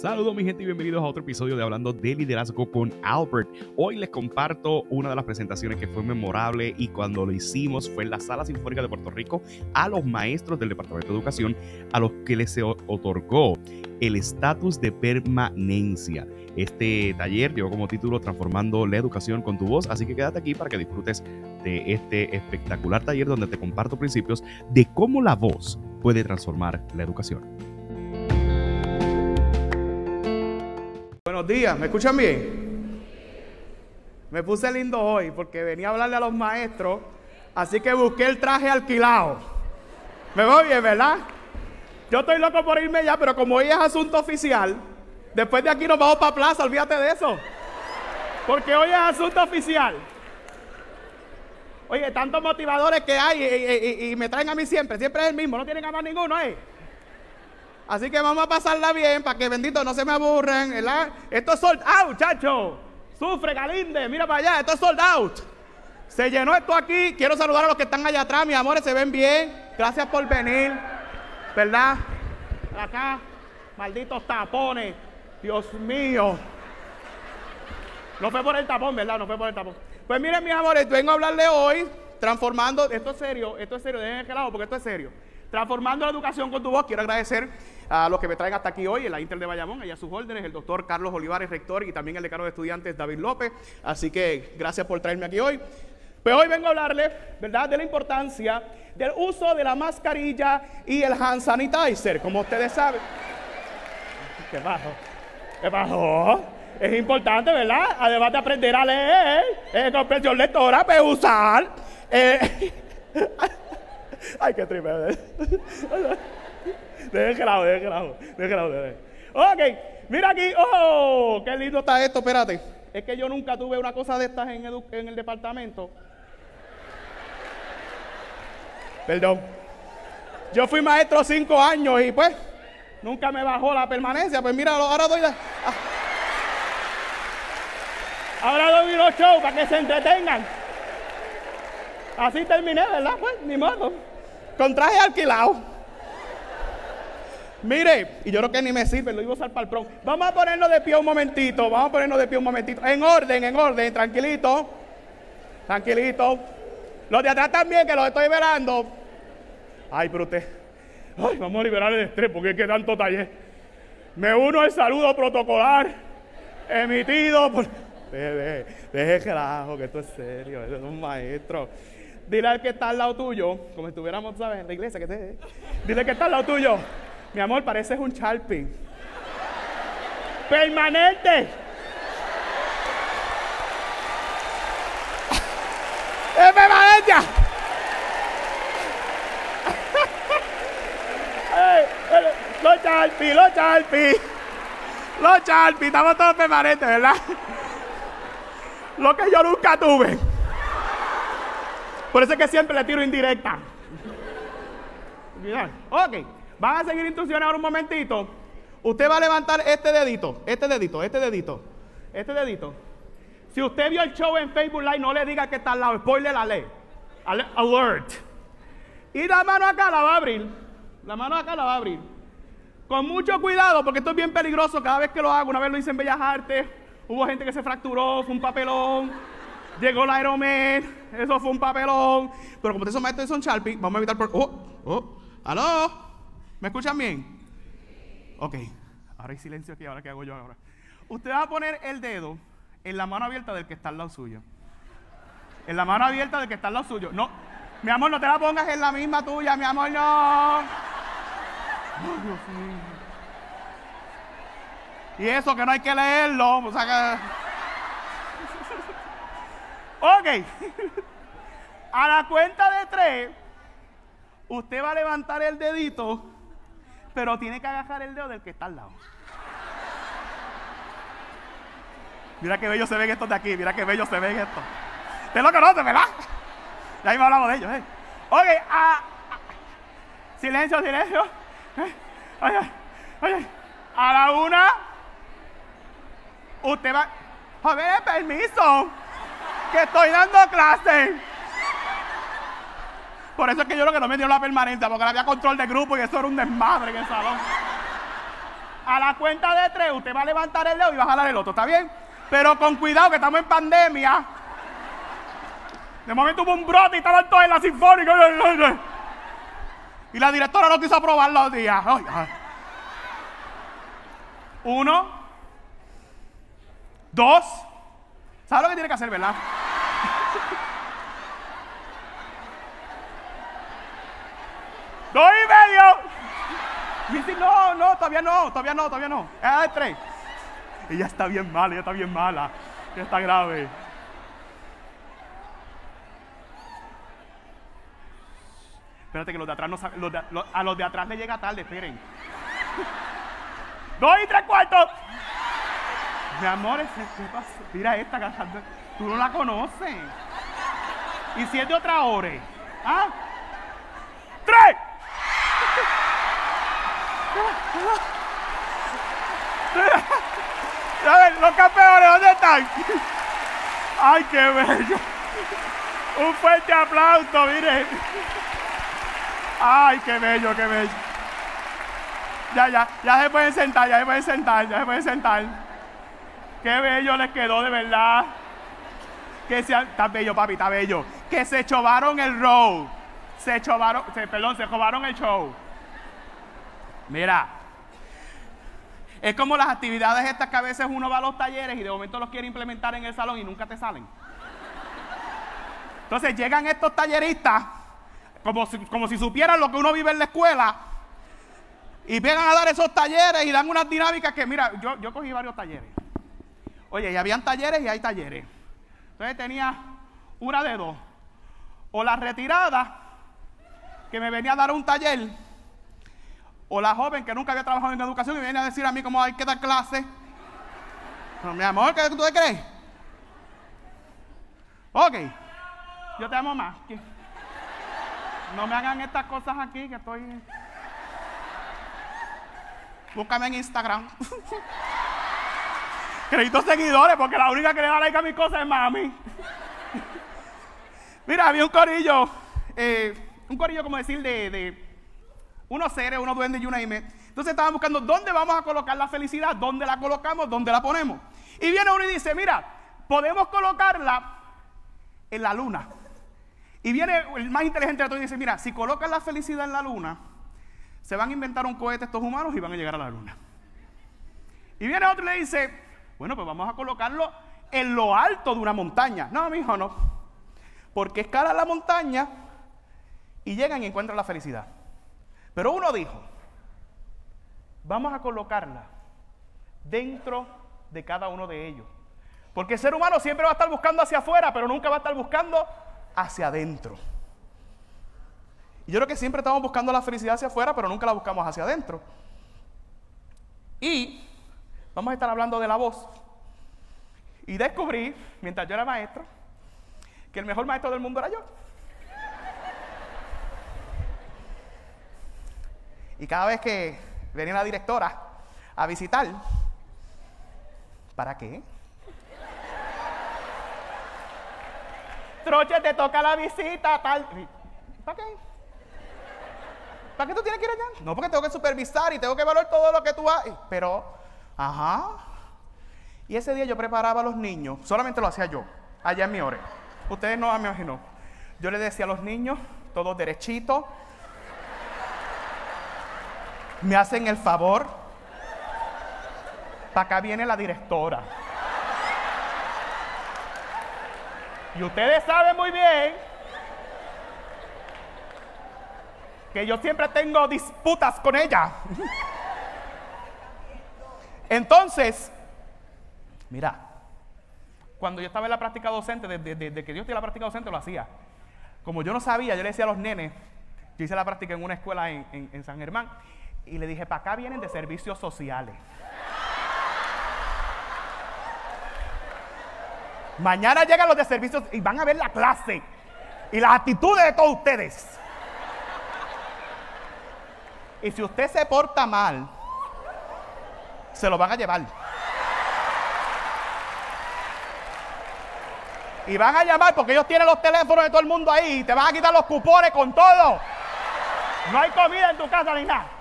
Saludos mi gente y bienvenidos a otro episodio de Hablando de Liderazgo con Albert. Hoy les comparto una de las presentaciones que fue memorable y cuando lo hicimos fue en la Sala Sinfónica de Puerto Rico a los maestros del Departamento de Educación a los que les otorgó el estatus de permanencia. Este taller llevó como título Transformando la Educación con tu voz, así que quédate aquí para que disfrutes de este espectacular taller donde te comparto principios de cómo la voz puede transformar la educación. Días, ¿me escuchan bien? Me puse lindo hoy porque venía a hablarle a los maestros, así que busqué el traje alquilado. Me voy bien, ¿verdad? Yo estoy loco por irme ya, pero como hoy es asunto oficial, después de aquí nos vamos para plaza, olvídate de eso. Porque hoy es asunto oficial. Oye, tantos motivadores que hay y, me traen a mí siempre, siempre es el mismo, no tienen a más ninguno, ¿eh? Así que vamos a pasarla bien para que bendito no se me aburren, ¿verdad? Esto es sold out, chacho. Sufre, Galinde, mira para allá, esto es sold out. Se llenó esto aquí. Quiero saludar a los que están allá atrás, mis amores, se ven bien. Gracias por venir, ¿verdad? Acá, malditos tapones. Dios mío. No fue por el tapón, ¿verdad? No fue por el tapón. Pues miren, mis amores, vengo a hablarle hoy, transformando, esto es serio, esto es serio, dejen el lado porque esto es serio. Transformando la educación con tu voz, quiero agradecer a los que me traen hasta aquí hoy en la Inter de Bayamón, allá sus órdenes, el doctor Carlos Olivares, rector, y también el decano de estudiantes David López. Así que gracias por traerme aquí hoy. Pues hoy vengo a hablarle, ¿verdad?, de la importancia del uso de la mascarilla y el hand sanitizer, como ustedes saben. ¿Qué pasó? ¿Qué pasó? Es importante, ¿verdad? Además de aprender a leer, eh, comprensión lectora, pues usar. Eh, Ay, qué triste. Deje que lado, deje que que lado. Ok, mira aquí. Oh, qué lindo está esto. Espérate. Es que yo nunca tuve una cosa de estas en, en el departamento. Perdón. Yo fui maestro cinco años y pues nunca me bajó la permanencia. Pues mira, ahora doy la. Ah. Ahora doy unos shows para que se entretengan. Así terminé, ¿verdad? Pues ni modo. Con traje alquilado. Mire, y yo creo que ni me sirve, lo iba a usar para el prom. Vamos a ponernos de pie un momentito, vamos a ponernos de pie un momentito. En orden, en orden, tranquilito. Tranquilito. Los de atrás también, que los estoy velando. Ay, pero. Ay, vamos a liberar el estrés porque es que tanto taller. Me uno al saludo protocolar emitido por. Deje, deje, que esto es serio, es un maestro. Dile al que está al lado tuyo, como estuviéramos, ¿sabes? En la iglesia, que te... Dile que está al lado tuyo. Mi amor, pareces un Sharpie. Permanente. ¡Es permanente! los Sharpie, los Sharpie. Los Sharpie, estamos todos permanentes, ¿verdad? Lo que yo nunca tuve. Por eso es que siempre le tiro indirecta. Ok, van a seguir instrucciones ahora un momentito. Usted va a levantar este dedito, este dedito, este dedito, este dedito. Si usted vio el show en Facebook Live, no le diga que está al lado, spoiler la ley. Alert. Y la mano acá la va a abrir. La mano acá la va a abrir. Con mucho cuidado, porque esto es bien peligroso cada vez que lo hago. Una vez lo hice en Bellas Artes, hubo gente que se fracturó, fue un papelón. Llegó la Aeromed, eso fue un papelón. Pero como ustedes son maestros de Son Sharpie, vamos a evitar por. ¡Oh! ¡Oh! ¿Aló? ¿Me escuchan bien? Ok. Ahora hay silencio aquí, ahora qué hago yo ahora. Usted va a poner el dedo en la mano abierta del que está al lado suyo. En la mano abierta del que está al lado suyo. No, mi amor, no te la pongas en la misma tuya, mi amor, no. Dios mío. Y eso que no hay que leerlo, o sea que. Ok. A la cuenta de tres, usted va a levantar el dedito, pero tiene que agarrar el dedo del que está al lado. Mira qué bello se ven estos de aquí, mira qué bello se ven estos. Usted lo conoce, ¿verdad? Ya mismo hablamos de ellos, ¿eh? Ok, a, silencio, silencio. Oye, oye, a la una, usted va. A ver, permiso que estoy dando clase. Por eso es que yo lo que no me dio la permanencia, porque había control de grupo y eso era un desmadre en el salón. A la cuenta de tres, usted va a levantar el dedo y va a jalar el otro, ¿está bien? Pero con cuidado que estamos en pandemia. De momento hubo un brote y estaban todos en la sinfónica. Y la directora no quiso aprobar los días. Uno. Dos. ¿Sabes lo que tiene que hacer, verdad? Dos y medio. no, no, todavía no, todavía no, todavía no. De tres. Ella está bien mala, ella está bien mala. Ella está grave. Espérate que los de atrás no saben. a los de atrás le llega tarde, esperen. Dos y tres cuartos. Mi amor, ¿qué pasa? Mira esta cantando. Tú no la conoces. ¿Y si es de otra hora? ¿Ah? ¡Tres! A ver, los campeones, ¿dónde están? ¡Ay, qué bello! Un fuerte aplauso, miren. ¡Ay, qué bello, qué bello! Ya, ya, ya se pueden sentar, ya se pueden sentar, ya se pueden sentar. Qué bello les quedó, de verdad. Que se, está bello, papi, está bello. Que se chovaron el row. Se chovaron, perdón, se robaron el show. Mira, es como las actividades estas que a veces uno va a los talleres y de momento los quiere implementar en el salón y nunca te salen. Entonces llegan estos talleristas como si, como si supieran lo que uno vive en la escuela y vengan a dar esos talleres y dan unas dinámicas que, mira, yo, yo cogí varios talleres. Oye, y habían talleres y hay talleres. Entonces tenía una de dos. O la retirada, que me venía a dar un taller o la joven que nunca había trabajado en educación y viene a decir a mí cómo hay que dar clase. mi amor, ¿qué tú te crees? Ok, yo te amo más. No me hagan estas cosas aquí que estoy. Búscame en Instagram. Créditos seguidores, porque la única que le da like a mis cosas es mami. Mira, había un corillo, eh, un corillo como decir de unos seres, unos duendes y una ime. Entonces estaban buscando dónde vamos a colocar la felicidad, dónde la colocamos, dónde la ponemos. Y viene uno y dice, mira, podemos colocarla en la luna. Y viene el más inteligente de todos y dice, mira, si colocan la felicidad en la luna, se van a inventar un cohete estos humanos y van a llegar a la luna. Y viene otro y le dice, bueno, pues vamos a colocarlo en lo alto de una montaña. No, mi hijo, no. Porque escalan la montaña y llegan y encuentran la felicidad. Pero uno dijo, vamos a colocarla dentro de cada uno de ellos. Porque el ser humano siempre va a estar buscando hacia afuera, pero nunca va a estar buscando hacia adentro. Y yo creo que siempre estamos buscando la felicidad hacia afuera, pero nunca la buscamos hacia adentro. Y vamos a estar hablando de la voz. Y descubrí, mientras yo era maestro, que el mejor maestro del mundo era yo. Y cada vez que venía la directora a visitar, ¿para qué? Troche, te toca la visita, tal. ¿Para qué? ¿Para qué tú tienes que ir allá? No, porque tengo que supervisar y tengo que evaluar todo lo que tú haces. Pero, ajá. Y ese día yo preparaba a los niños, solamente lo hacía yo, allá en mi hora. Ustedes no me imaginó. Yo le decía a los niños, todos derechitos, ¿Me hacen el favor? Para acá viene la directora. Y ustedes saben muy bien que yo siempre tengo disputas con ella. Entonces, mira, cuando yo estaba en la práctica docente, desde, que yo estoy en la práctica docente lo hacía. Como yo no sabía, yo le decía a los nenes, yo hice la práctica en una escuela en San Germán, y le dije, para acá vienen de servicios sociales. Mañana llegan los de servicios y van a ver la clase y las actitudes de todos ustedes. Y si usted se porta mal, se lo van a llevar. Y van a llamar porque ellos tienen los teléfonos de todo el mundo ahí y te van a quitar los cupones con todo. No hay comida en tu casa ni nada.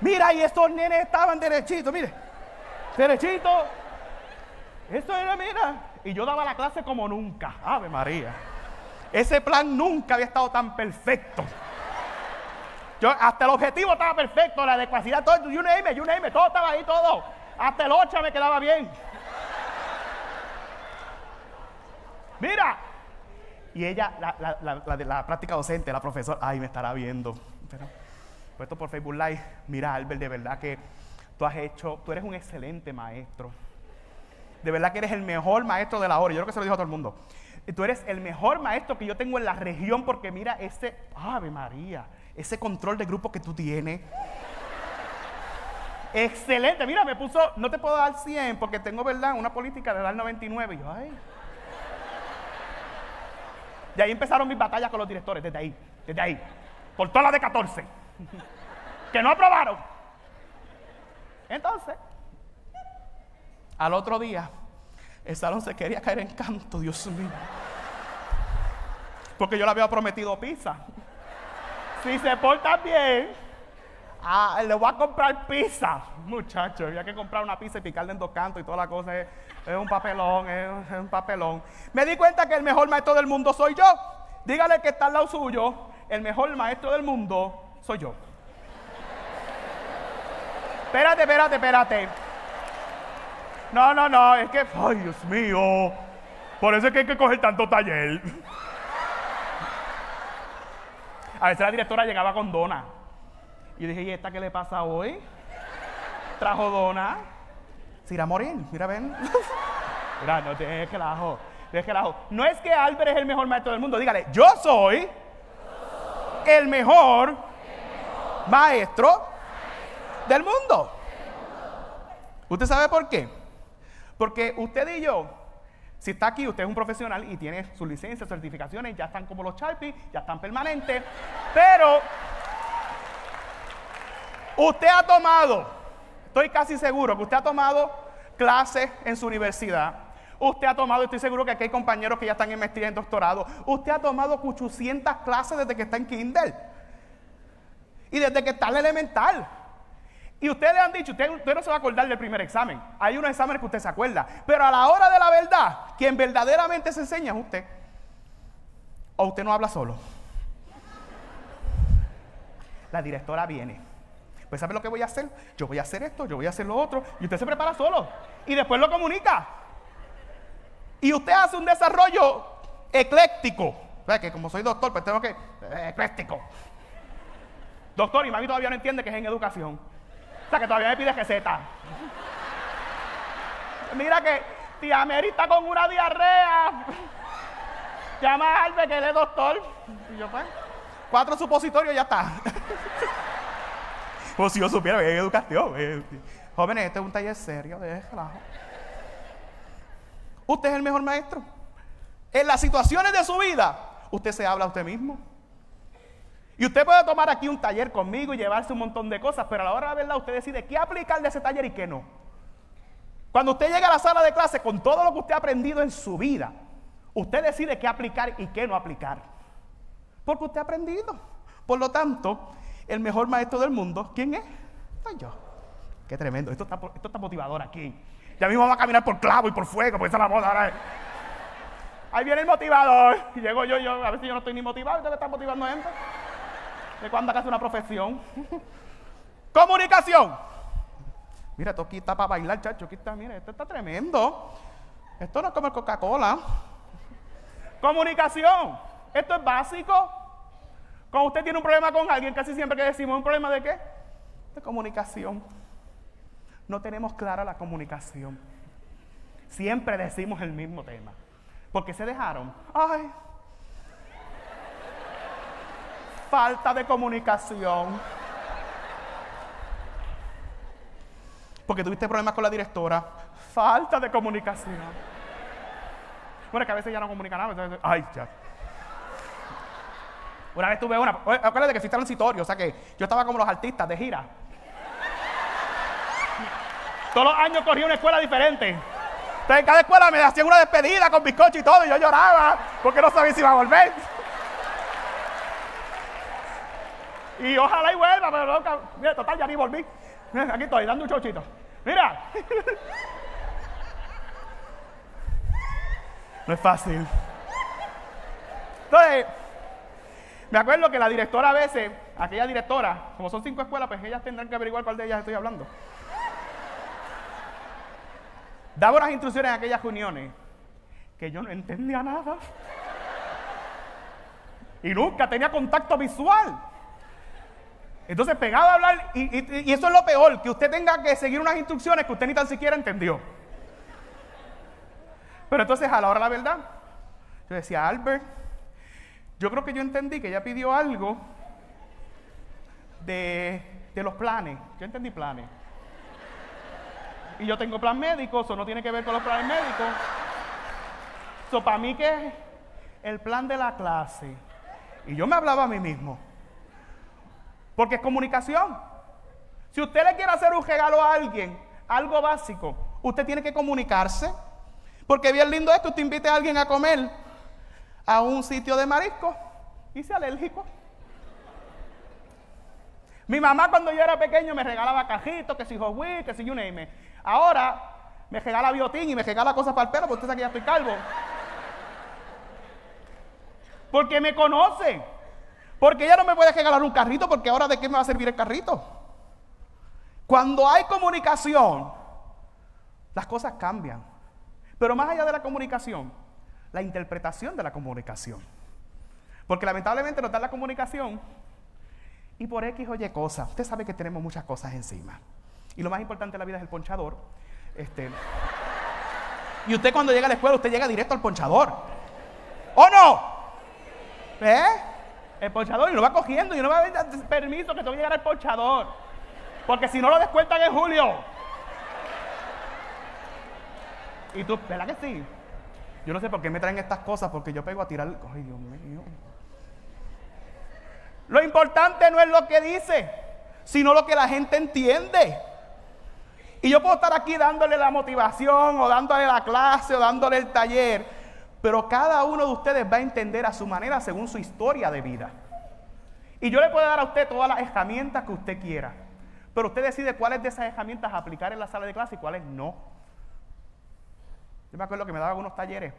Mira, y estos nenes estaban derechitos, mire. Derechitos. Esto era, mira. Y yo daba la clase como nunca. Ave María. Ese plan nunca había estado tan perfecto. Yo, hasta el objetivo estaba perfecto, la adecuacidad, todo, you name it, you name todo estaba ahí, todo. Hasta el 8 me quedaba bien. Mira. Y ella, la, la, la, la, la práctica docente, la profesora, ay, me estará viendo. Pero, puesto por Facebook Live, mira, Albert, de verdad que tú has hecho, tú eres un excelente maestro. De verdad que eres el mejor maestro de la hora. Yo creo que se lo dijo a todo el mundo. Tú eres el mejor maestro que yo tengo en la región porque mira ese, Ave María, ese control de grupo que tú tienes. Excelente, mira, me puso, no te puedo dar 100 porque tengo, ¿verdad? Una política de dar 99. Y yo, ay. De ahí empezaron mis batallas con los directores, desde ahí, desde ahí. Por todas las de 14. que no aprobaron. Entonces, al otro día, el salón se quería caer en canto, Dios mío. Porque yo le había prometido pizza. Si se portan bien, ah, le voy a comprar pizza. Muchachos, había que comprar una pizza y picarle en dos cantos y toda la cosa. Es, un papelón, es, un papelón. Me di cuenta que el mejor maestro del mundo soy yo. Dígale que está al lado suyo. El mejor maestro del mundo soy yo. Espérate, espérate, espérate. No, no, no, es que, ay, Dios mío. Por eso es que hay que coger tanto taller. A veces la directora llegaba con dona. Y dije, ¿y esta qué le pasa hoy? Trajo dona. Se irá morir, mira, ven. Mira, no te que la No es que Albert es el mejor maestro del mundo, dígale, yo soy el mejor maestro del mundo. ¿Usted sabe por qué? Porque usted y yo, si está aquí, usted es un profesional y tiene sus licencias, certificaciones, ya están como los Sharpie, ya están permanentes, pero usted ha tomado, estoy casi seguro que usted ha tomado clases en su universidad. Usted ha tomado, estoy seguro que aquí hay compañeros que ya están en maestría en doctorado. Usted ha tomado 800 clases desde que está en kinder. Y desde que está en elemental. Y ustedes han dicho, usted, usted, no se va a acordar del primer examen. Hay unos exámenes que usted se acuerda. Pero a la hora de la verdad, quien verdaderamente se enseña es usted. O usted no habla solo. La directora viene. Pues ¿sabe lo que voy a hacer? Yo voy a hacer esto, yo voy a hacer lo otro. Y usted se prepara solo. Y después lo comunica. Y usted hace un desarrollo ecléctico. Que como soy doctor, pues tengo que... Ecléctico. Doctor, y mami todavía no entiende que es en educación. O sea, que todavía me pide receta. Mira que tía Mary está con una diarrea. Llama a Albert que él es doctor. Y yo, pues, cuatro supositorios ya está. Pues si yo supiera que hay educación. Eh, jóvenes, este es un taller serio, déjala. Usted es el mejor maestro. En las situaciones de su vida, usted se habla a usted mismo. Y usted puede tomar aquí un taller conmigo y llevarse un montón de cosas, pero a la hora de la verdad usted decide qué aplicar de ese taller y qué no. Cuando usted llega a la sala de clase con todo lo que usted ha aprendido en su vida, usted decide qué aplicar y qué no aplicar. Porque usted ha aprendido. Por lo tanto, el mejor maestro del mundo, ¿quién es? Soy yo. Qué tremendo. Esto está, motivador aquí. Ya mismo va a caminar por clavo y por fuego, porque esa es la moda ahora. Ahí viene el motivador. Llego yo, yo, a veces yo no estoy ni motivado, usted me está motivando gente de cuando hagas una profesión. Comunicación. Mira, esto aquí está para bailar, chacho. Aquí está, mira, esto está tremendo. Esto no es como Coca-Cola. Comunicación. Esto es básico. Cuando usted tiene un problema con alguien, casi siempre que decimos, ¿un problema de qué? De comunicación. No tenemos clara la comunicación. Siempre decimos el mismo tema. Porque se dejaron. Ay, falta de comunicación. Porque tuviste problemas con la directora. Falta de comunicación. Bueno, es que a veces ya no comunica nada. ay, ya. Una vez tuve una. Acuérdate que al transitorio, o sea que yo estaba como los artistas de gira. Todos los años corría una escuela diferente. Entonces, en cada escuela me hacían una despedida con bizcocho y todo, y yo lloraba porque no sabía si iba a volver. Y ojalá y vuelva, pero cab- mira, total, ya ni volví. Aquí estoy, dando un chochito. Mira. No es fácil. Entonces, me acuerdo que la directora a veces, aquella directora, como son cinco escuelas, pues ellas tendrán que averiguar cuál de ellas estoy hablando. Daba unas instrucciones en aquellas reuniones que yo no entendía nada. Y nunca tenía contacto visual. Entonces pegaba a hablar, y, eso es lo peor, que usted tenga que seguir unas instrucciones que usted ni tan siquiera entendió. Pero entonces a la hora la verdad, yo decía, Albert, yo creo que yo entendí que ella pidió algo de, de los planes. Yo entendí planes. Y yo tengo plan médico, eso no tiene que ver con los planes médicos. Eso para mí que es el plan de la clase. Y yo me hablaba a mí mismo. Porque es comunicación. Si usted le quiere hacer un regalo a alguien, algo básico, usted tiene que comunicarse. Porque bien lindo es que usted invite a alguien a comer a un sitio de marisco y sea alérgico. Mi mamá cuando yo era pequeño me regalaba cajitos, que si Hot que si you name. Ahora me regala biotín y me regala cosas para el pelo, porque usted sabe que ya estoy calvo. Porque me conoce. Porque ella no me puede regalar un carrito, porque ahora de qué me va a servir el carrito. Cuando hay comunicación, las cosas cambian. Pero más allá de la comunicación, la interpretación de la comunicación. Porque lamentablemente nos da la comunicación y por X oye cosas. Usted sabe que tenemos muchas cosas encima. Y lo más importante de la vida es el ponchador. Este, y usted cuando llega a la escuela, usted llega directo al ponchador. ¿O no? ¿Eh? El ponchador y lo va cogiendo y no va a dar permiso que te voy a llegar al ponchador. Porque si no lo descuentan en julio. Y tú, ¿verdad que sí? Yo no sé por qué me traen estas cosas, porque yo pego a tirar. Ay, Dios mío. Lo importante no es lo que dice, sino lo que la gente entiende. Y yo puedo estar aquí dándole la motivación, o dándole la clase, o dándole el taller, pero cada uno de ustedes va a entender a su manera según su historia de vida. Y yo le puedo dar a usted todas las herramientas que usted quiera, pero usted decide cuáles de esas herramientas aplicar en la sala de clase y cuáles no. Yo me acuerdo que me daban algunos talleres.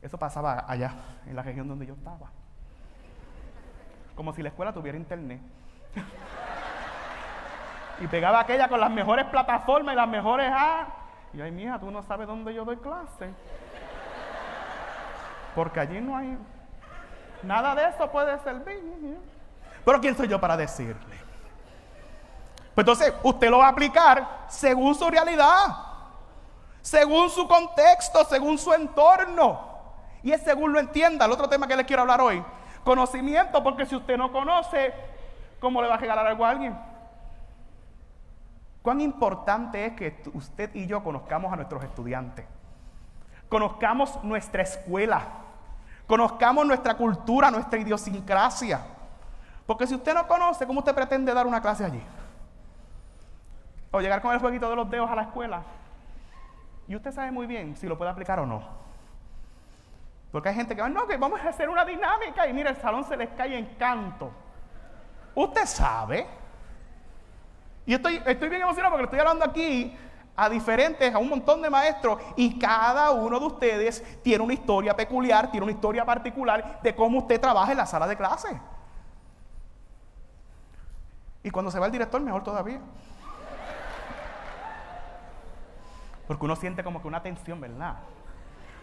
Eso pasaba allá, en la región donde yo estaba. Como si la escuela tuviera internet. y pegaba aquella con las mejores plataformas y las mejores A. Y ay, mija, tú no sabes dónde yo doy clase. Porque allí no hay. Nada de eso puede servir. Pero ¿quién soy yo para decirle? Pues entonces, usted lo va a aplicar según su realidad según su contexto, según su entorno. Y es según lo entienda. El otro tema que les quiero hablar hoy, conocimiento, porque si usted no conoce, ¿cómo le va a regalar algo a alguien? ¿Cuán importante es que usted y yo conozcamos a nuestros estudiantes? Conozcamos nuestra escuela, conozcamos nuestra cultura, nuestra idiosincrasia. Porque si usted no conoce, ¿cómo usted pretende dar una clase allí? O llegar con el jueguito de los dedos a la escuela. Y usted sabe muy bien si lo puede aplicar o no. Porque hay gente que va, no, que vamos a hacer una dinámica y mira, el salón se les cae en canto. Usted sabe. Y estoy, estoy bien emocionado porque estoy hablando aquí a diferentes, a un montón de maestros y cada uno de ustedes tiene una historia peculiar, tiene una historia particular de cómo usted trabaja en la sala de clase. Y cuando se va el director, mejor todavía. Porque uno siente como que una tensión, ¿verdad?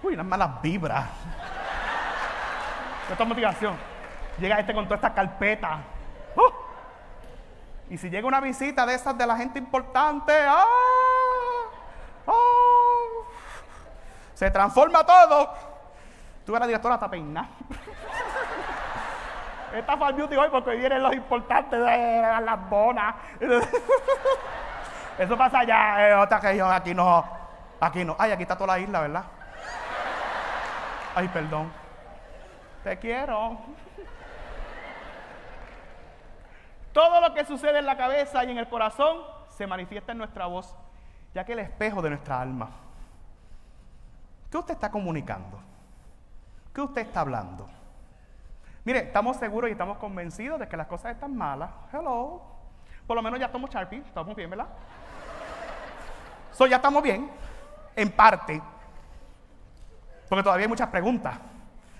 Uy, unas malas vibras. Esto es motivación. Llega este con toda esta carpeta. ¡Uh! Y si llega una visita de esas de la gente importante. ¡ah! Se transforma todo. Tú eres directora hasta peinar. Esta al beauty hoy porque hoy vienen los importantes de las bonas. Eso pasa allá en otra región, aquí no. Aquí no. Ay, aquí está toda la isla, ¿verdad? Ay, perdón. Te quiero. Todo lo que sucede en la cabeza y en el corazón se manifiesta en nuestra voz, ya que el espejo de nuestra alma. ¿Qué usted está comunicando? ¿Qué usted está hablando? Mire, estamos seguros y estamos convencidos de que las cosas están malas. Hello. Por lo menos ya estamos Sharpie, estamos bien, ¿verdad? So, ya estamos bien, en parte. Porque todavía hay muchas preguntas,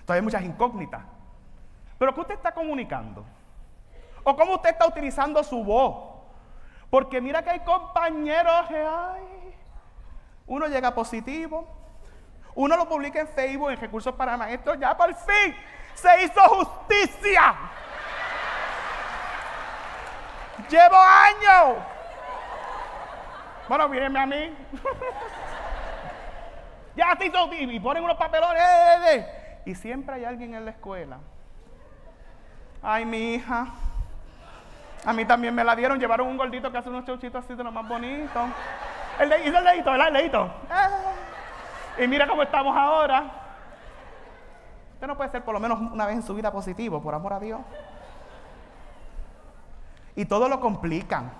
todavía hay muchas incógnitas. Pero ¿qué usted está comunicando? ¿O cómo usted está utilizando su voz? Porque mira que hay compañeros que hay. Uno llega positivo, uno lo publica en Facebook, en Recursos para Maestros, ya por fin se hizo justicia. Llevo años. Bueno, mírenme a mí. ya se hizo y ponen unos papelones. Eh, eh, eh. Y siempre hay alguien en la escuela. Ay, mi hija. A mí también me la dieron. Llevaron un gordito que hace unos chauchitos así de lo más bonito. El hizo el ¿verdad? El dedito. Y mira cómo estamos ahora. Usted no puede ser por lo menos una vez en su vida positivo, por amor a Dios. Y todo lo complican.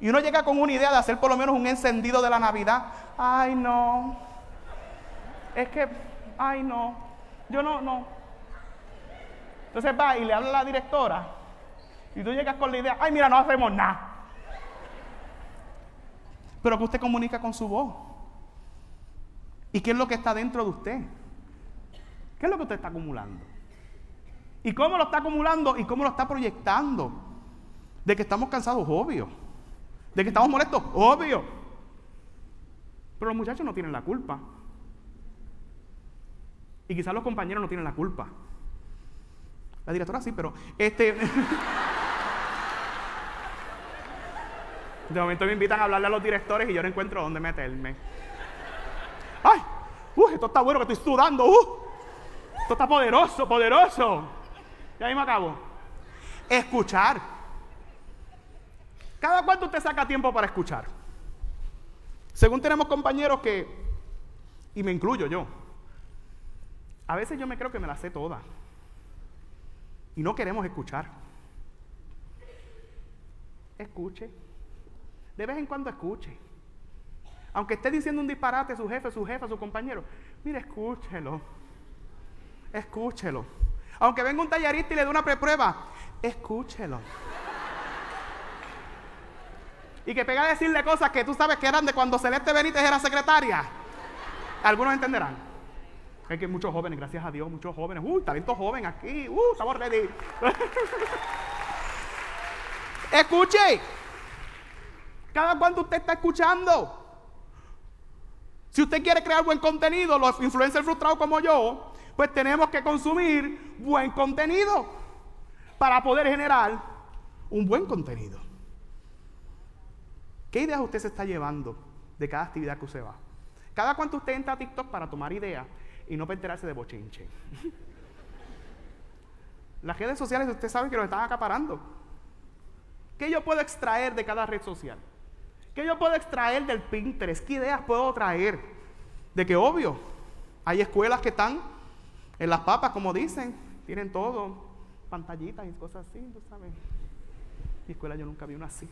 Y uno llega con una idea de hacer por lo menos un encendido de la Navidad. Ay, no. Es que, ay, no. Yo no, no. Entonces va y le habla a la directora. Y tú llegas con la idea, ay, mira, no hacemos nada. Pero que usted comunica con su voz. ¿Y qué es lo que está dentro de usted? ¿Qué es lo que usted está acumulando? ¿Y cómo lo está acumulando y cómo lo está proyectando? De que estamos cansados, obvio. De que estamos molestos, obvio. Pero los muchachos no tienen la culpa. Y quizás los compañeros no tienen la culpa. La directora sí, pero este. de momento me invitan a hablarle a los directores y yo no encuentro dónde meterme. ¡Ay! ¡Uh! Esto está bueno que estoy sudando. ¡Uh! Esto está poderoso, poderoso. Ya mismo acabo. Escuchar. ¿Cada cuánto usted saca tiempo para escuchar? Según tenemos compañeros que, y me incluyo yo, a veces yo me creo que me la sé toda. Y no queremos escuchar. Escuche. De vez en cuando escuche. Aunque esté diciendo un disparate su jefe, su jefa, su compañero, mire, escúchelo. Escúchelo. Aunque venga un tallarista y le dé una preprueba, escúchelo. Y que pega a decirle cosas que tú sabes que eran de cuando Celeste Benítez era secretaria. Algunos entenderán. Hay que muchos jóvenes, gracias a Dios, muchos jóvenes. Uy, talento joven aquí. Uh, estamos ready. Escuche. Cada cuánto usted está escuchando. Si usted quiere crear buen contenido, los influencers frustrados como yo, pues tenemos que consumir buen contenido para poder generar un buen contenido. ¿Qué ideas usted se está llevando de cada actividad que usted va? Cada cuánto usted entra a TikTok para tomar ideas y no para enterarse de bochinche. Las redes sociales usted sabe que lo están acaparando. ¿Qué yo puedo extraer de cada red social? ¿Qué yo puedo extraer del Pinterest? ¿Qué ideas puedo traer? De que obvio, hay escuelas que están en las papas, como dicen, tienen todo, pantallitas y cosas así, tú sabes. Mi escuela yo nunca vi una así.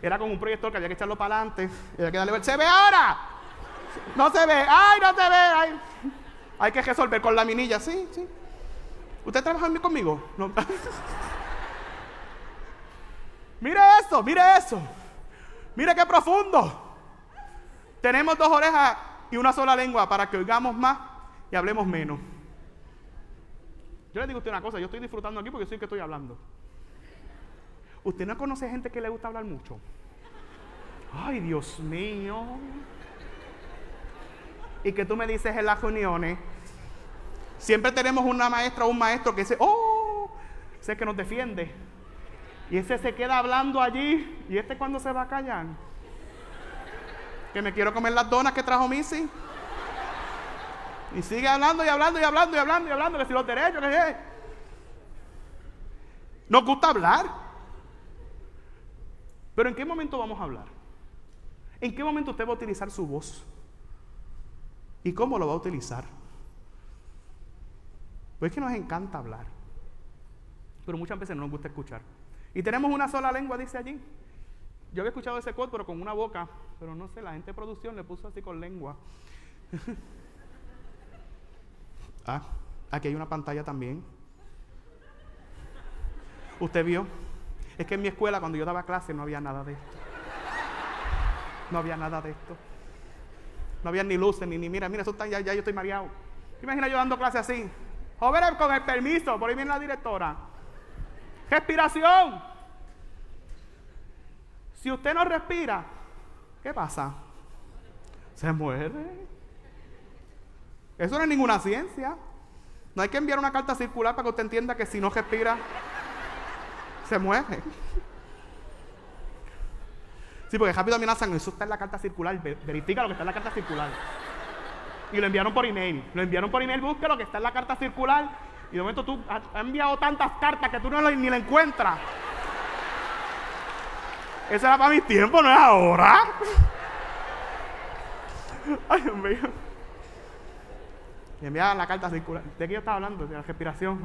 Era como un proyector que había que echarlo para adelante. Y había que darle ¡Se ve ahora! No se ve. ¡Ay, no se ve! Hay que resolver con la minilla. Sí, sí. ¿Usted trabaja conmigo? No. mire eso, mire eso. Mire qué profundo. Tenemos dos orejas y una sola lengua para que oigamos más y hablemos menos. Yo le digo a usted una cosa, yo estoy disfrutando aquí porque soy el que estoy hablando. ¿Usted no conoce gente que le gusta hablar mucho? Ay, Dios mío. Y que tú me dices en las reuniones, siempre tenemos una maestra o un maestro que dice, oh, sé que nos defiende. Y ese se queda hablando allí. ¿Y este cuándo se va a callar? Que me quiero comer las donas que trajo Missy. Y sigue hablando y hablando y hablando y hablando y hablando, que si los derechos, que. Nos gusta hablar. Pero ¿en qué momento vamos a hablar? ¿En qué momento usted va a utilizar su voz? ¿Y cómo lo va a utilizar? Pues es que nos encanta hablar. Pero muchas veces no nos gusta escuchar. Y tenemos una sola lengua, dice allí. Yo había escuchado ese quote, pero con una boca. Pero no sé, la gente de producción le puso así con lengua. ah, aquí hay una pantalla también. Usted vio. Es que en mi escuela, cuando yo daba clase, no había nada de esto. No había nada de esto. No había ni luces, ni, ni mira, mira, eso está, ya, ya yo estoy mareado. Imagina yo dando clase así. Jóvenes, con el permiso, por ahí viene la directora. Respiración. Si usted no respira, ¿qué pasa? Se muere. Eso no es ninguna ciencia. No hay que enviar una carta circular para que usted entienda que si no respira, se muere. Sí, porque rápido amenazan, eso está en la carta circular, verifica lo que está en la carta circular. Y lo enviaron por email. Lo enviaron por email, busque lo que está en la carta circular. Y de momento tú has enviado tantas cartas que tú no ni la encuentras. Eso era para mi tiempo, no es ahora. Ay, Dios mío. Y enviaban la carta circular. ¿De qué yo estaba hablando? De la respiración.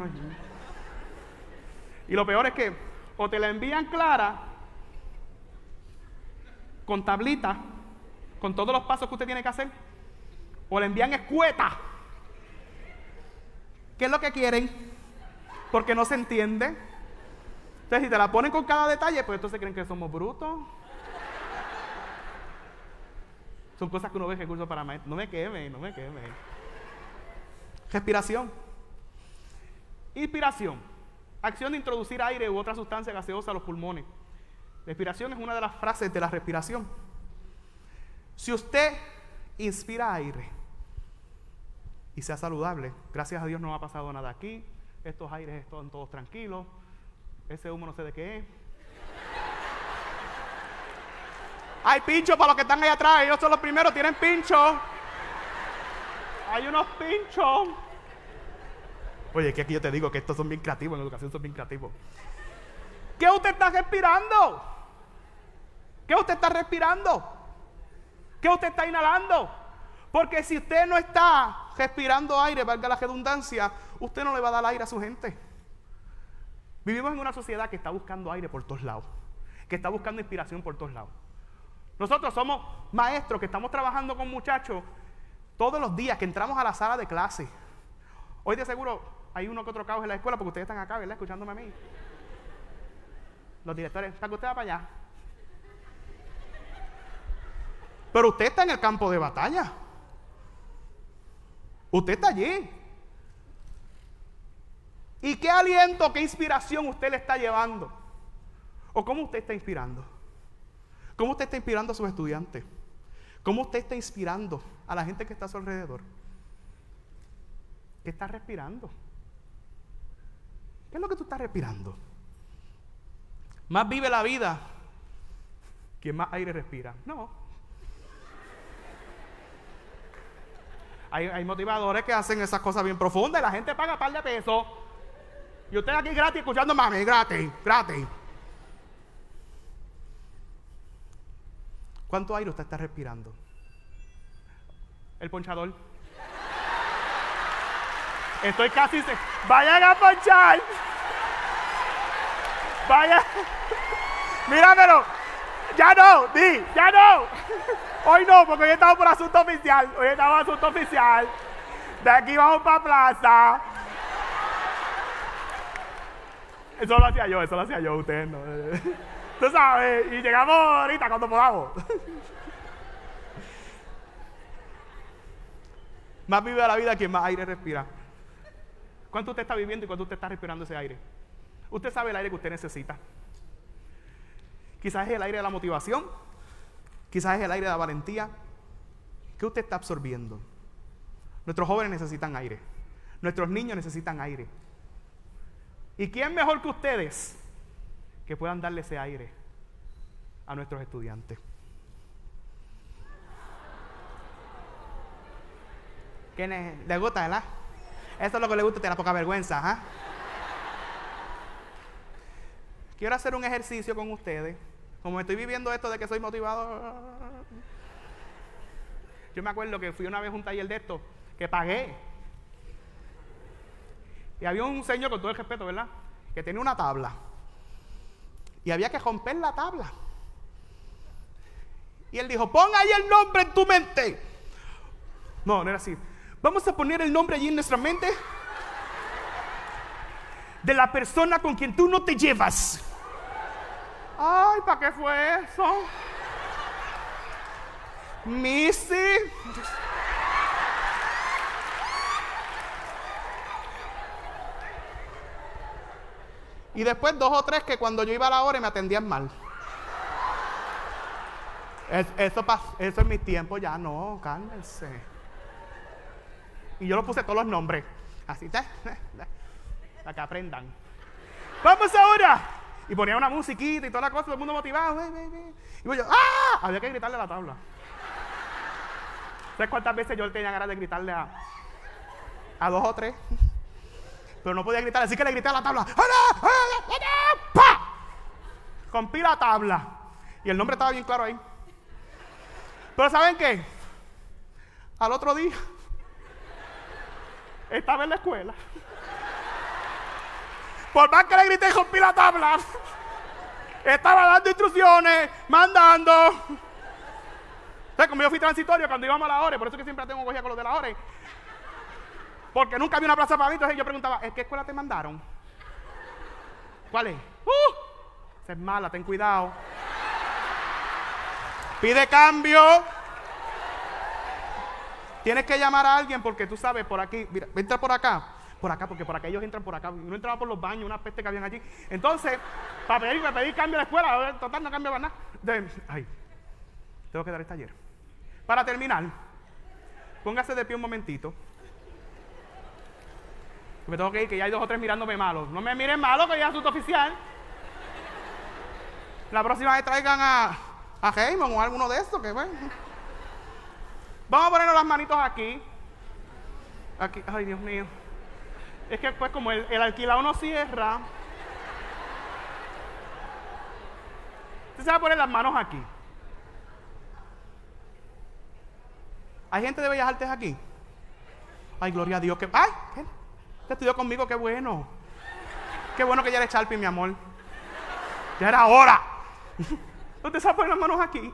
Y lo peor es que o te la envían clara, con tablita, con todos los pasos que usted tiene que hacer, o le envían escueta. ¿Qué es lo que quieren? Porque no se entiende. Entonces, si te la ponen con cada detalle, pues entonces creen que somos brutos. Son cosas que uno ve en curso para maestro. No me queme, no me queme. Respiración. Inspiración. Acción de introducir aire u otra sustancia gaseosa a los pulmones. Respiración es una de las frases de la respiración. Si usted inspira aire y sea saludable, gracias a Dios no ha pasado nada aquí, estos aires están todos tranquilos, ese humo no sé de qué es. Hay pinchos para los que están ahí atrás, ellos son los primeros, tienen pinchos. Hay unos pinchos. Oye, que aquí yo te digo que estos son bien creativos, en educación son bien creativos. ¿Qué usted está respirando? ¿Qué usted está respirando? ¿Qué usted está inhalando? Porque si usted no está respirando aire, valga la redundancia, usted no le va a dar aire a su gente. Vivimos en una sociedad que está buscando aire por todos lados, que está buscando inspiración por todos lados. Nosotros somos maestros que estamos trabajando con muchachos todos los días que entramos a la sala de clase. Hoy de seguro hay uno que otro caos en la escuela porque ustedes están acá, ¿verdad? Escuchándome a mí. Los directores, para que usted va para allá. Pero usted está en el campo de batalla. Usted está allí. ¿Y qué aliento, qué inspiración usted le está llevando? ¿O cómo usted está inspirando? ¿Cómo usted está inspirando a sus estudiantes? ¿Cómo usted está inspirando a la gente que está a su alrededor? ¿Qué está respirando? ¿Qué es lo que tú estás respirando? Más vive la vida quien más aire respira. No. Hay, motivadores que hacen esas cosas bien profundas y la gente paga par de pesos. Y usted aquí gratis escuchando mami, gratis, gratis. ¿Cuánto aire usted está respirando? El ponchador. Estoy casi. Se... Vayan a ponchar. Vaya. Míramelo. Ya no, di, ya no. Hoy no, porque hoy estamos por asunto oficial. Hoy estamos por asunto oficial. De aquí vamos para plaza. Eso lo hacía yo, eso lo hacía yo, ustedes no. Tú sabes, y llegamos ahorita cuando podamos. Más vive la vida quien más aire respira. ¿Cuánto usted está viviendo y cuánto usted está respirando ese aire? Usted sabe el aire que usted necesita. Quizás es el aire de la motivación, quizás es el aire de la valentía. ¿Qué usted está absorbiendo? Nuestros jóvenes necesitan aire. Nuestros niños necesitan aire. ¿Y quién mejor que ustedes que puedan darle ese aire a nuestros estudiantes? ¿Quién ¿Le gusta, verdad? Eso es lo que le gusta, te la poca vergüenza, ¿ah? Quiero hacer un ejercicio con ustedes. Como estoy viviendo esto de que soy motivado. Yo me acuerdo que fui una vez a un taller de esto, que pagué. Y había un señor, con todo el respeto, ¿verdad? Que tenía una tabla. Y había que romper la tabla. Y él dijo, pon ahí el nombre en tu mente. No, no era así. Vamos a poner el nombre allí en nuestra mente. de la persona con quien tú no te llevas. Ay, ¿para qué fue eso? Missy. Y después dos o tres que cuando yo iba a la hora me atendían mal. eso, eso en mi tiempo ya no, cálmense. Y yo lo puse todos los nombres. Así, para que aprendan. Vamos ahora. Y ponía una musiquita y toda la cosa, todo el mundo motivado. Y yo, ¡ah! Había que gritarle a la tabla. ¿Sabes cuántas veces yo tenía ganas de gritarle a, a dos o tres? Pero no podía gritar, así que le grité a la tabla. ¡Pa! Rompí la tabla. Y el nombre estaba bien claro ahí. Pero ¿saben qué? Al otro día estaba en la escuela. Por más que le grité y rompí la tabla, estaba dando instrucciones, mandando. ¿Sabes? Como yo fui transitorio cuando íbamos a la hora, por eso que siempre tengo cogida con los de la hora. Porque nunca había una plaza para mí, entonces yo preguntaba, ¿en qué escuela te mandaron? ¿Cuál es? ¡Uh! Es mala, ten cuidado. Pide cambio. Tienes que llamar a alguien porque tú sabes, por aquí, mira, entra por acá, por acá, porque por acá ellos entran por acá. No entraba por los baños, una peste que habían allí. Entonces, para pedir, para pedir cambio a la escuela, total, no cambia para nada. ay, tengo que dar este taller. Para terminar, póngase de pie un momentito. Me tengo que ir, que ya hay dos o tres mirándome malo. No me miren malo, que ya es asunto oficial. La próxima vez traigan a, a Heyman o alguno de estos, que bueno. Vamos a ponernos las manitos aquí. Aquí, ay Dios mío. Es que pues como el, alquilado no cierra. Usted se va a poner las manos aquí. ¿Hay gente de Bellas Artes aquí? Ay, gloria a Dios. Que, ¡Ay! ¿qué? Te estudió conmigo, qué bueno. Qué bueno que ya eres Charpi, mi amor. Ya era hora. Usted se va a poner las manos aquí.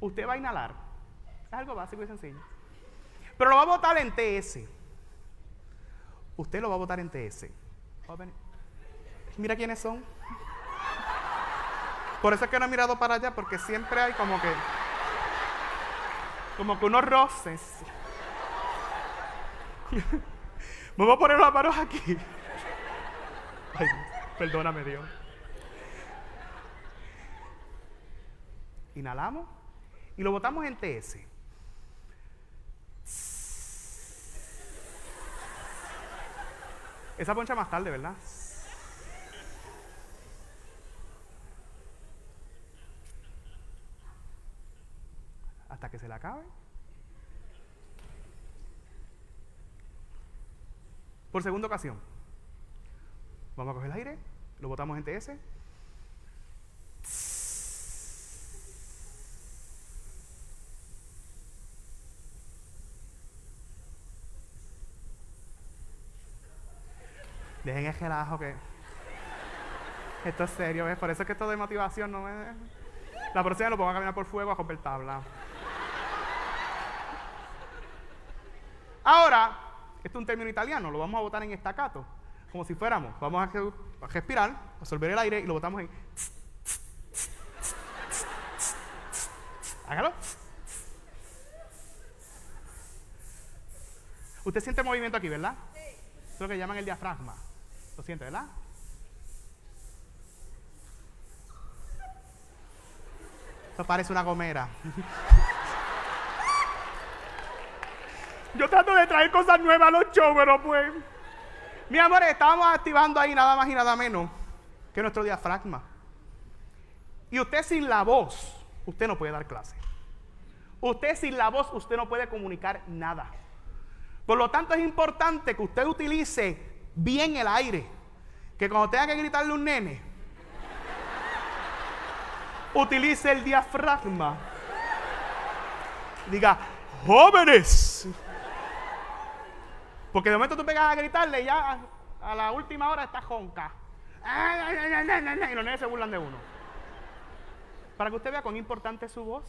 Usted va a inhalar. Es algo básico y sencillo. Pero lo va a votar en TS. Usted lo va a votar en TS. Mira quiénes son. Por eso es que no he mirado para allá, porque siempre hay como que. Como que unos roces. Vamos a poner las manos aquí. Ay, perdóname, Dios. Inhalamos y lo botamos en TS. Esa poncha más tarde, ¿verdad? Hasta que se la acabe. Por segunda ocasión. Vamos a coger el aire, lo botamos en TS. Dejen el relajo que. Esto es serio, ¿ves? Por eso es que esto de motivación no me. La próxima lo pongo a caminar por fuego a romper tabla. Ahora, esto es un término italiano, lo vamos a botar en estacato, como si fuéramos. Vamos a, respirar, absorber el aire y lo botamos en. Hágalo. Usted siente movimiento aquí, ¿verdad? Sí. Es lo que llaman el diafragma. ¿Lo siente, verdad? Esto parece una gomera. Yo trato de traer cosas nuevas a los shows, pero pues. Mi amor, estábamos activando ahí nada más y nada menos que nuestro diafragma. Y usted sin la voz, usted no puede dar clase. Usted sin la voz, usted no puede comunicar nada. Por lo tanto, es importante que usted utilice bien el aire. Que cuando tenga que gritarle un nene, utilice el diafragma. Diga, jóvenes. Porque de momento tú pegas a gritarle y ya a, la última hora está jonca. Y los nenes se burlan de uno. Para que usted vea cuán importante es su voz.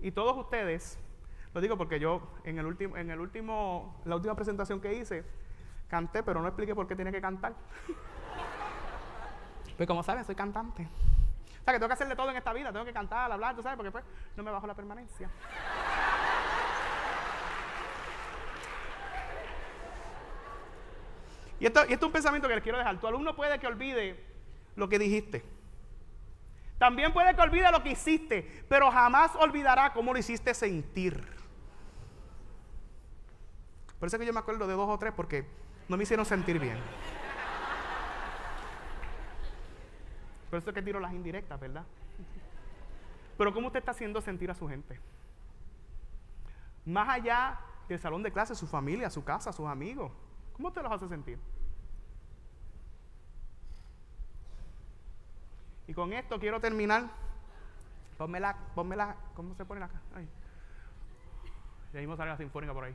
Y todos ustedes Lo digo porque yo en el último, en el último, la última presentación que hice, canté, pero no expliqué por qué tiene que cantar. pues como saben, soy cantante. O sea que tengo que hacerle todo en esta vida, tengo que cantar, hablar, tú sabes, porque pues no me bajo la permanencia. Y esto, y esto es un pensamiento que les quiero dejar. Tu alumno puede que olvide lo que dijiste. También puede que olvide lo que hiciste, pero jamás olvidará cómo lo hiciste sentir. Por eso es que yo me acuerdo de dos o tres porque no me hicieron sentir bien. Por eso es que tiro las indirectas, ¿verdad? Pero ¿cómo usted está haciendo sentir a su gente? Más allá del salón de clase, su familia, su casa, sus amigos. ¿Cómo usted los hace sentir? Y con esto quiero terminar. Ponme la, ponme la, ¿cómo se pone acá? Ahí. Ya mismo sale la sinfónica por ahí.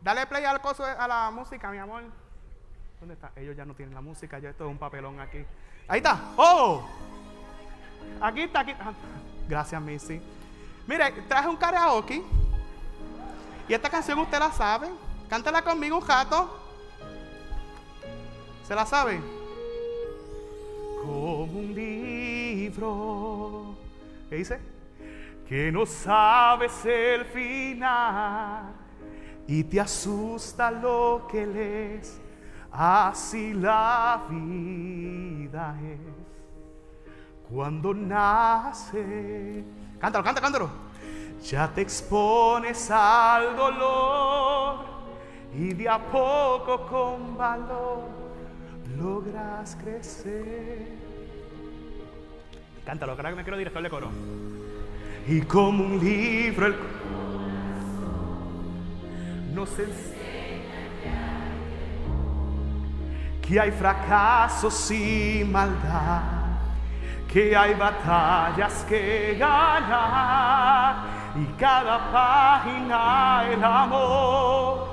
Dale play al coso, a la música, mi amor. ¿Dónde está? Ellos ya no tienen la música, ya esto es un papelón aquí. Ahí está. ¡Oh! Aquí está, aquí. Ah, gracias, Missy. Mire, traje un karaoke. Y esta canción usted la sabe. Cántala conmigo un jato. ¿Se la sabe? Como un libro. ¿Qué dice? Que no sabes el final y te asusta lo que lees. Así la vida es. Cuando nace, cántalo, cántalo, cántalo. Ya te expones al dolor y de a poco con valor logras crecer. Cántalo, que me quiero director de coro. Y como un libro el nos enseña que hay fracasos y maldad, que hay batallas que ganar y cada página el amor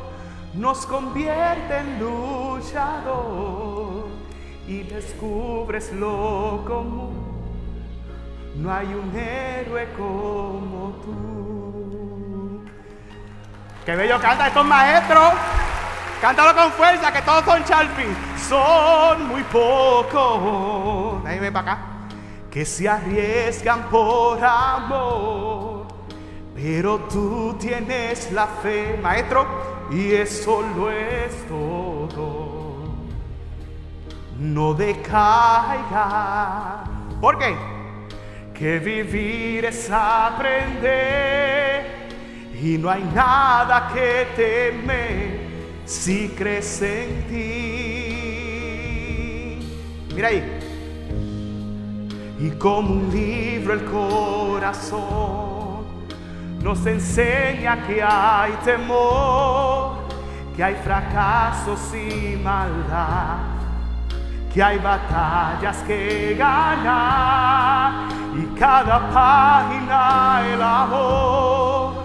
nos convierte en luchador y descubres lo común. No hay un héroe como tú. ¡Qué bello canta estos maestros! Cántalo con fuerza, que todos son Charpy. Son muy pocos. Déjame para acá. Que se arriesgan por amor. Pero tú tienes la fe, maestro, y eso lo es todo. No decaiga. ¿Por qué? Que vivir es aprender y no hay nada que temer si crees en ti. Mira ahí. Y como un libro el corazón nos enseña que hay temor, que hay fracasos y maldad, que hay batallas que ganar y cada página el amor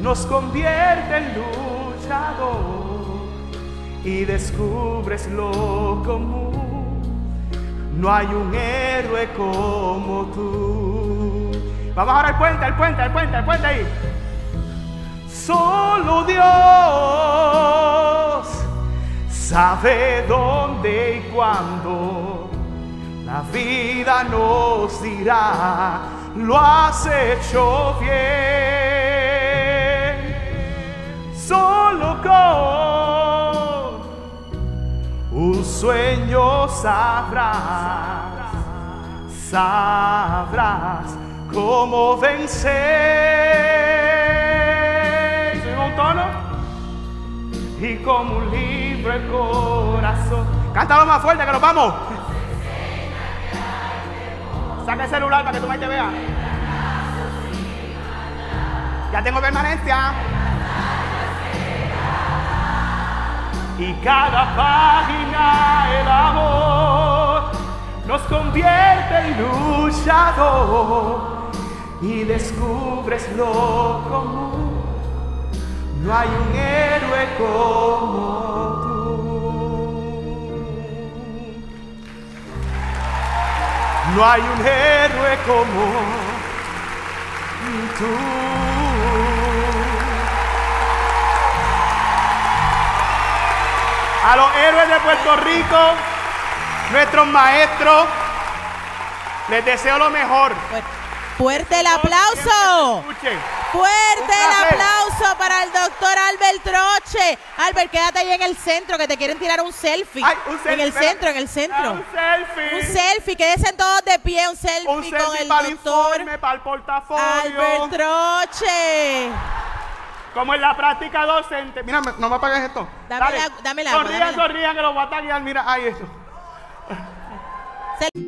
nos convierte en luchador y descubres lo común. No hay un héroe como tú. Vamos ahora al puente, al puente, al puente, al puente ahí. Solo Dios sabe dónde y cuándo la vida nos dirá, lo has hecho bien. Solo con un sueño sabrás, sabrás cómo vencer. ¿Soy un tono? Y como un libro el corazón. Cántalo más fuerte que nos vamos. Saca el celular para que tú me te veas. Ya tengo permanencia. Y cada página el amor nos convierte en luchador y descubres lo común. No hay un héroe como tú. No hay un héroe como, A los héroes de Puerto Rico, nuestros maestros, les deseo lo mejor. Fuerte el aplauso. Fuerte el aplauso para el doctor Albert Troche. Albert, quédate ahí en el centro que te quieren tirar un selfie. Ay, un selfie, En el centro, en el centro. Un selfie. Un selfie, quédense todos de pie, un selfie, Un con selfie el para el doctor informe, para el portafolio. Albert Troche. Como en la práctica docente. Mira, no me apagues esto. Dame Dale. la- dame el agua, Sonrían, dame la- sonrían, que los voy a taguear. Mira, ahí esto. Y